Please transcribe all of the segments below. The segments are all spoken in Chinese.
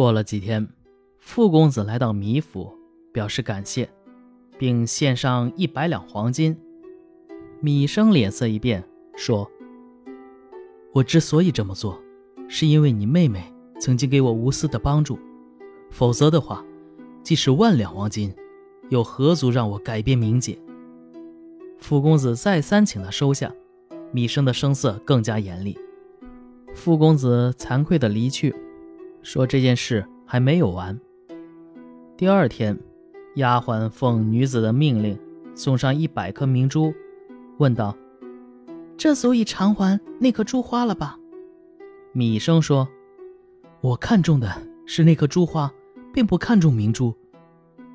过了几天，傅公子来到米府，表示感谢，并献上一百两黄金。米生脸色一变，说：“我之所以这么做，是因为你妹妹曾经给我无私的帮助，否则的话，即使万两黄金，又何足让我改变名节？”傅公子再三请他收下，米生的声色更加严厉。傅公子惭愧地离去。说这件事还没有完。第二天，丫鬟奉女子的命令，送上一百颗明珠，问道：“这足以偿还那颗珠花了吧？”米生说：“我看中的是那颗珠花，并不看重明珠。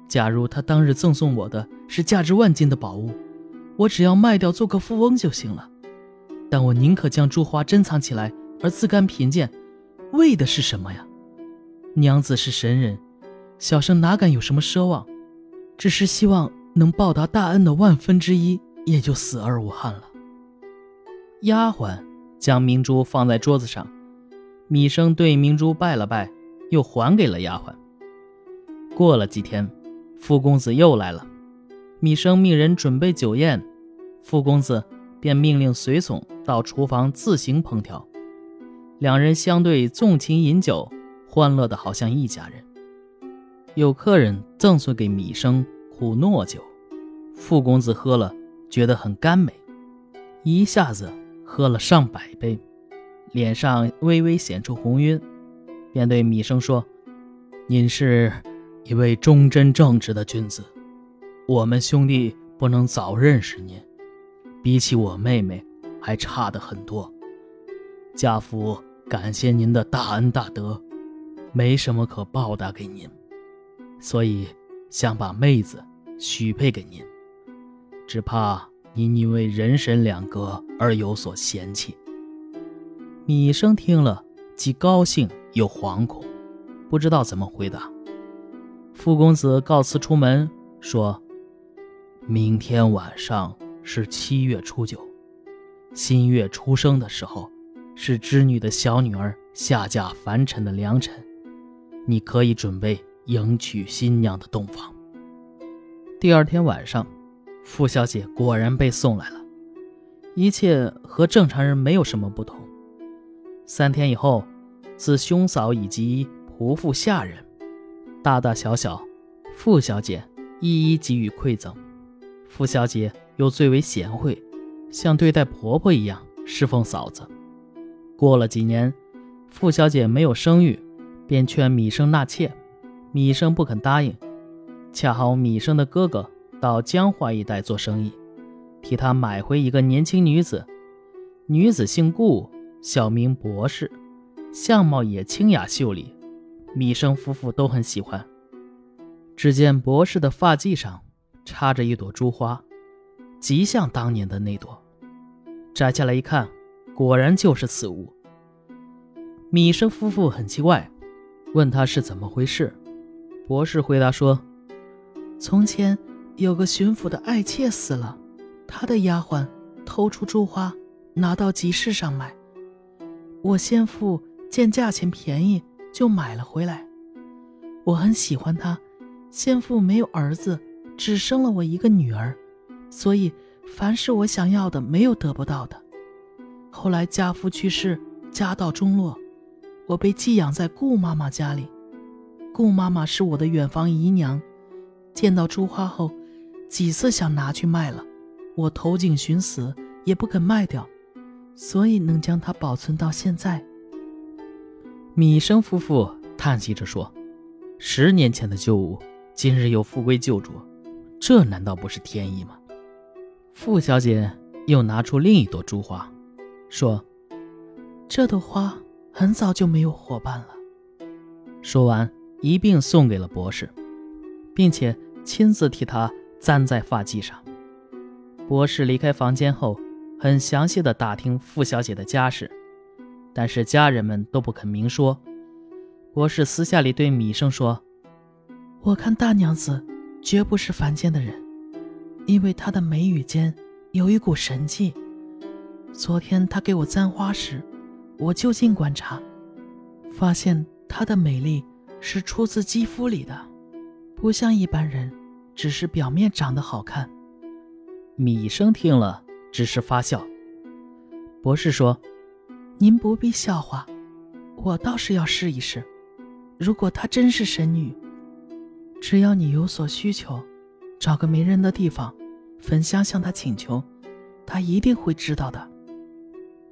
假如他当日赠送我的是价值万金的宝物，我只要卖掉做个富翁就行了。但我宁可将珠花珍藏起来，而自甘贫贱，为的是什么呀？”娘子是神人，小生哪敢有什么奢望？只是希望能报答大恩的万分之一，也就死而无憾了。丫鬟将明珠放在桌子上，米生对明珠拜了拜，又还给了丫鬟。过了几天，傅公子又来了，米生命人准备酒宴，傅公子便命令随从到厨房自行烹调，两人相对纵情饮酒。欢乐的好像一家人。有客人赠送给米生苦糯酒，傅公子喝了，觉得很甘美，一下子喝了上百杯，脸上微微显出红晕，便对米生说：“您是一位忠贞正直的君子，我们兄弟不能早认识您，比起我妹妹还差得很多。家父感谢您的大恩大德。”没什么可报答给您，所以想把妹子许配给您，只怕您因为人神两隔而有所嫌弃。米生听了，既高兴又惶恐，不知道怎么回答。傅公子告辞出门，说：“明天晚上是七月初九，新月出生的时候，是织女的小女儿下嫁凡尘的良辰。”你可以准备迎娶新娘的洞房。第二天晚上，傅小姐果然被送来了，一切和正常人没有什么不同。三天以后，自兄嫂以及仆妇下人，大大小小，傅小姐一一给予馈赠。傅小姐又最为贤惠，像对待婆婆一样侍奉嫂子。过了几年，傅小姐没有生育。便劝米生纳妾，米生不肯答应。恰好米生的哥哥到江淮一带做生意，替他买回一个年轻女子。女子姓顾，小名博士，相貌也清雅秀丽，米生夫妇都很喜欢。只见博士的发髻上插着一朵珠花，极像当年的那朵。摘下来一看，果然就是此物。米生夫妇很奇怪。问他是怎么回事，博士回答说：“从前有个巡抚的爱妾死了，他的丫鬟偷出珠花，拿到集市上卖。我先父见价钱便宜，就买了回来。我很喜欢她，先父没有儿子，只生了我一个女儿，所以凡是我想要的，没有得不到的。后来家父去世，家道中落。”我被寄养在顾妈妈家里，顾妈妈是我的远房姨娘。见到珠花后，几次想拿去卖了，我投井寻死也不肯卖掉，所以能将它保存到现在。米生夫妇叹息着说：“十年前的旧物，今日又复归旧主，这难道不是天意吗？”傅小姐又拿出另一朵珠花，说：“这朵花。”很早就没有伙伴了。说完，一并送给了博士，并且亲自替他簪在发髻上。博士离开房间后，很详细的打听傅小姐的家事，但是家人们都不肯明说。博士私下里对米生说：“我看大娘子绝不是凡间的人，因为她的眉宇间有一股神气。昨天她给我簪花时。”我就近观察，发现她的美丽是出自肌肤里的，不像一般人，只是表面长得好看。米生听了，只是发笑。博士说：“您不必笑话，我倒是要试一试。如果她真是神女，只要你有所需求，找个没人的地方，焚香向她请求，她一定会知道的。”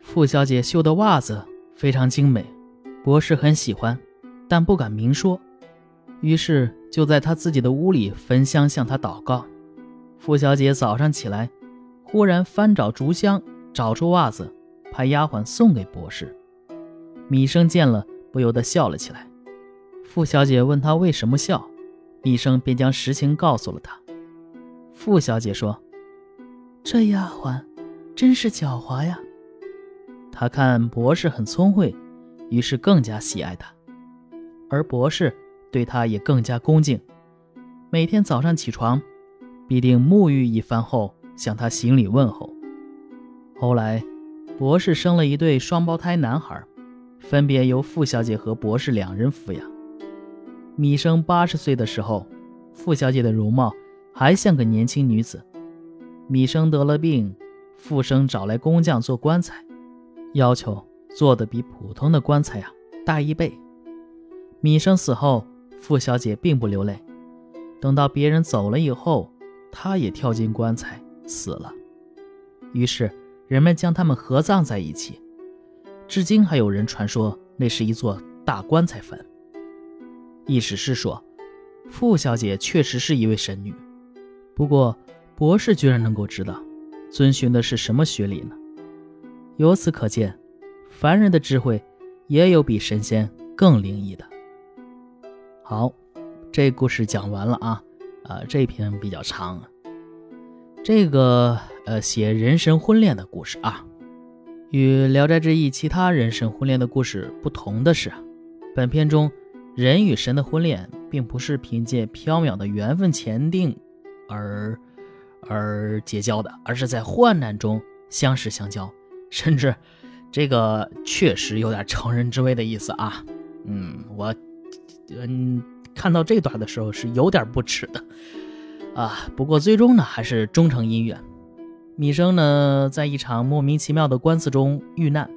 傅小姐绣的袜子非常精美，博士很喜欢，但不敢明说，于是就在他自己的屋里焚香向她祷告。傅小姐早上起来，忽然翻找竹箱，找出袜子，派丫鬟送给博士。米生见了，不由得笑了起来。傅小姐问他为什么笑，米生便将实情告诉了他。傅小姐说：“这丫鬟真是狡猾呀。”他看博士很聪慧，于是更加喜爱他，而博士对他也更加恭敬。每天早上起床，必定沐浴一番后向他行礼问候。后来，博士生了一对双胞胎男孩，分别由傅小姐和博士两人抚养。米生八十岁的时候，傅小姐的容貌还像个年轻女子。米生得了病，傅生找来工匠做棺材。要求做的比普通的棺材呀大一倍。米生死后，傅小姐并不流泪。等到别人走了以后，她也跳进棺材死了。于是人们将他们合葬在一起。至今还有人传说那是一座大棺材坟。意思是说，傅小姐确实是一位神女。不过博士居然能够知道，遵循的是什么学理呢？由此可见，凡人的智慧也有比神仙更灵异的。好，这故事讲完了啊，啊，这篇比较长。这个呃，写人神婚恋的故事啊，与《聊斋志异》其他人神婚恋的故事不同的是，本片中人与神的婚恋并不是凭借缥缈的缘分前定而而结交的，而是在患难中相识相交。甚至，这个确实有点乘人之危的意思啊。嗯，我，嗯，看到这段的时候是有点不耻的啊。不过最终呢，还是终成姻缘。米生呢，在一场莫名其妙的官司中遇难，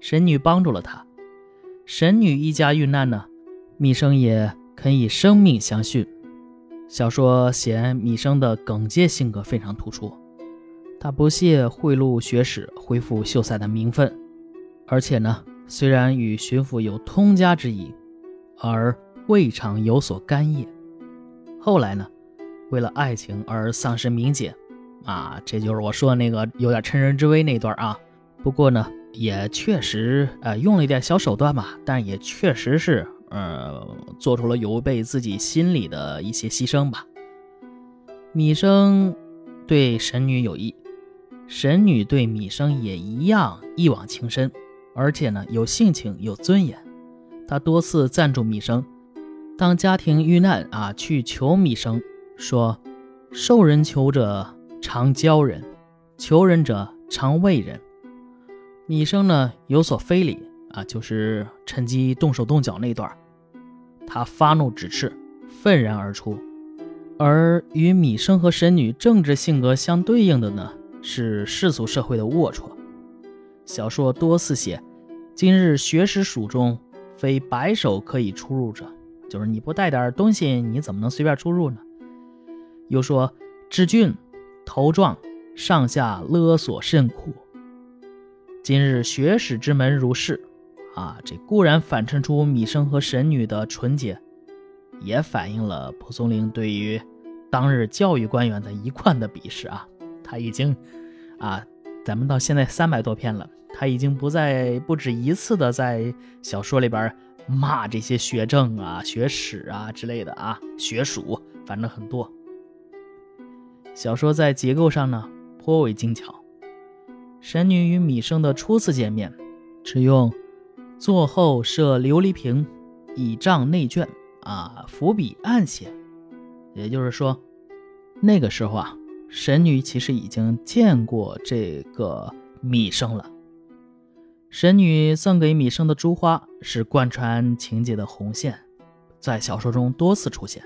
神女帮助了他。神女一家遇难呢，米生也肯以生命相殉。小说写米生的耿介性格非常突出。他不屑贿赂学史，恢复秀才的名分，而且呢，虽然与巡抚有通家之谊，而未尝有所干业。后来呢，为了爱情而丧失名节，啊，这就是我说的那个有点趁人之危那段啊。不过呢，也确实呃用了一点小手段吧，但也确实是呃做出了有悖自己心理的一些牺牲吧。米生对神女有意。神女对米生也一样一往情深，而且呢有性情有尊严。她多次赞助米生，当家庭遇难啊，去求米生，说：“受人求者常教人，求人者常为人。”米生呢有所非礼啊，就是趁机动手动脚那段，他发怒指斥，愤然而出。而与米生和神女政治性格相对应的呢？是世俗社会的龌龊。小说多次写，今日学识蜀中，非白手可以出入者。就是你不带点东西，你怎么能随便出入呢？又说知俊头壮，上下勒索甚苦。今日学史之门如是，啊，这固然反衬出米生和神女的纯洁，也反映了蒲松龄对于当日教育官员的一贯的鄙视啊。他已经，啊，咱们到现在三百多篇了，他已经不再不止一次的在小说里边骂这些学政啊、学史啊之类的啊，学术反正很多。小说在结构上呢颇为精巧。神女与米生的初次见面，只用坐后设琉璃瓶，以障内卷啊，伏笔暗写，也就是说，那个时候啊。神女其实已经见过这个米生了。神女送给米生的珠花是贯穿情节的红线，在小说中多次出现，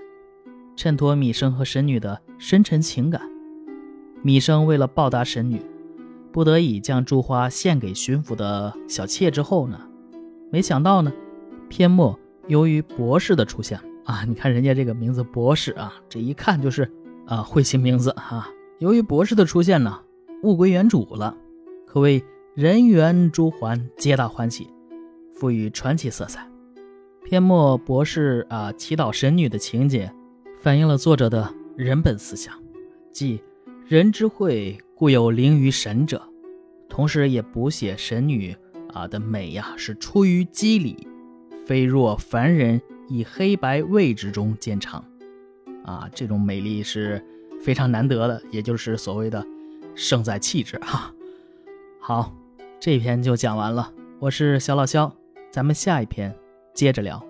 衬托米生和神女的深沉情感。米生为了报答神女，不得已将珠花献给巡抚的小妾之后呢，没想到呢，篇末由于博士的出现啊，你看人家这个名字博士啊，这一看就是啊会起名字啊。由于博士的出现呢，物归原主了，可谓人缘珠环，皆大欢喜，赋予传奇色彩。篇末博士啊祈祷神女的情节，反映了作者的人本思想，即。人之慧，故有灵于神者。同时，也补写神女啊的美呀，是出于机理，非若凡人以黑白位置中见长。啊，这种美丽是非常难得的，也就是所谓的胜在气质哈。好，这篇就讲完了。我是小老肖，咱们下一篇接着聊。